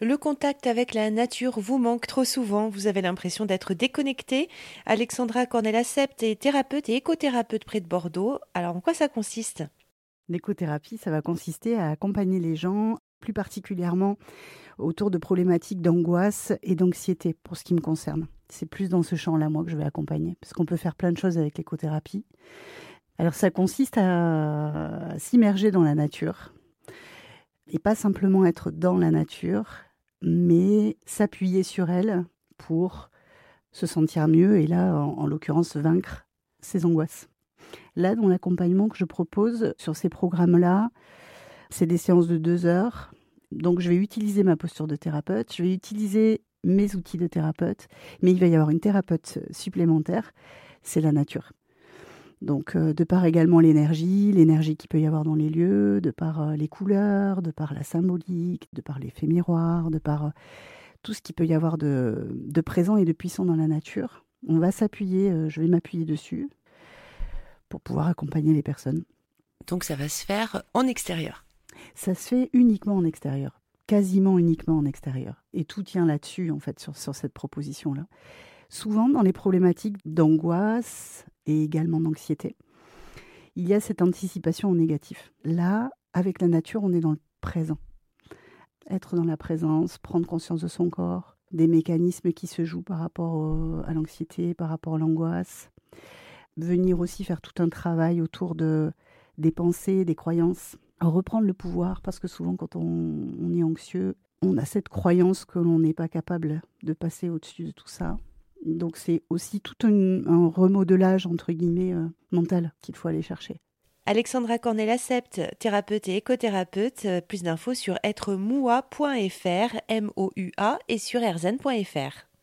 Le contact avec la nature vous manque trop souvent, vous avez l'impression d'être déconnecté. Alexandra Cornel-Acept est thérapeute et écothérapeute près de Bordeaux. Alors en quoi ça consiste? L'écothérapie, ça va consister à accompagner les gens, plus particulièrement autour de problématiques d'angoisse et d'anxiété, pour ce qui me concerne. C'est plus dans ce champ-là, moi, que je vais accompagner, parce qu'on peut faire plein de choses avec l'écothérapie. Alors ça consiste à s'immerger dans la nature, et pas simplement être dans la nature, mais s'appuyer sur elle pour se sentir mieux et là, en, l'occurrence, vaincre ses angoisses. Là, dans l'accompagnement que je propose sur ces programmes-là, c'est des séances de deux heures. Donc, je vais utiliser ma posture de thérapeute, je vais utiliser mes outils de thérapeute, mais il va y avoir une thérapeute supplémentaire, c'est la nature. Donc, euh, de par également l'énergie, l'énergie qu'il peut y avoir dans les lieux, de par euh, les couleurs, de par la symbolique, de par l'effet miroir, de par euh, tout ce qu'il peut y avoir de, de, présent et de puissant dans la nature. On va s'appuyer, je vais m'appuyer dessus pour pouvoir accompagner les personnes. Donc, ça va se faire en extérieur Ça se fait uniquement en extérieur, quasiment uniquement en extérieur. Et tout tient là-dessus, en fait, sur, sur cette proposition-là. Souvent, dans les problématiques d'angoisse, et également d'anxiété, il y a cette anticipation au négatif. Là, avec la nature, on est dans le présent. Être dans la présence, prendre conscience de son corps, des mécanismes qui se jouent par rapport à l'anxiété, par rapport à l'angoisse. Venir aussi faire tout un travail autour de, des pensées, des croyances. Reprendre le pouvoir, parce que souvent quand on, on est anxieux, on a cette croyance que l'on n'est pas capable de passer au-dessus de tout ça. Donc c'est aussi tout un, remodelage, entre guillemets, euh, mental qu'il faut aller chercher. Alexandra Cornel-Acept, thérapeute et écothérapeute. Euh, plus d'infos sur êtremoua.fr, M-O-U-A, et sur erzen.fr.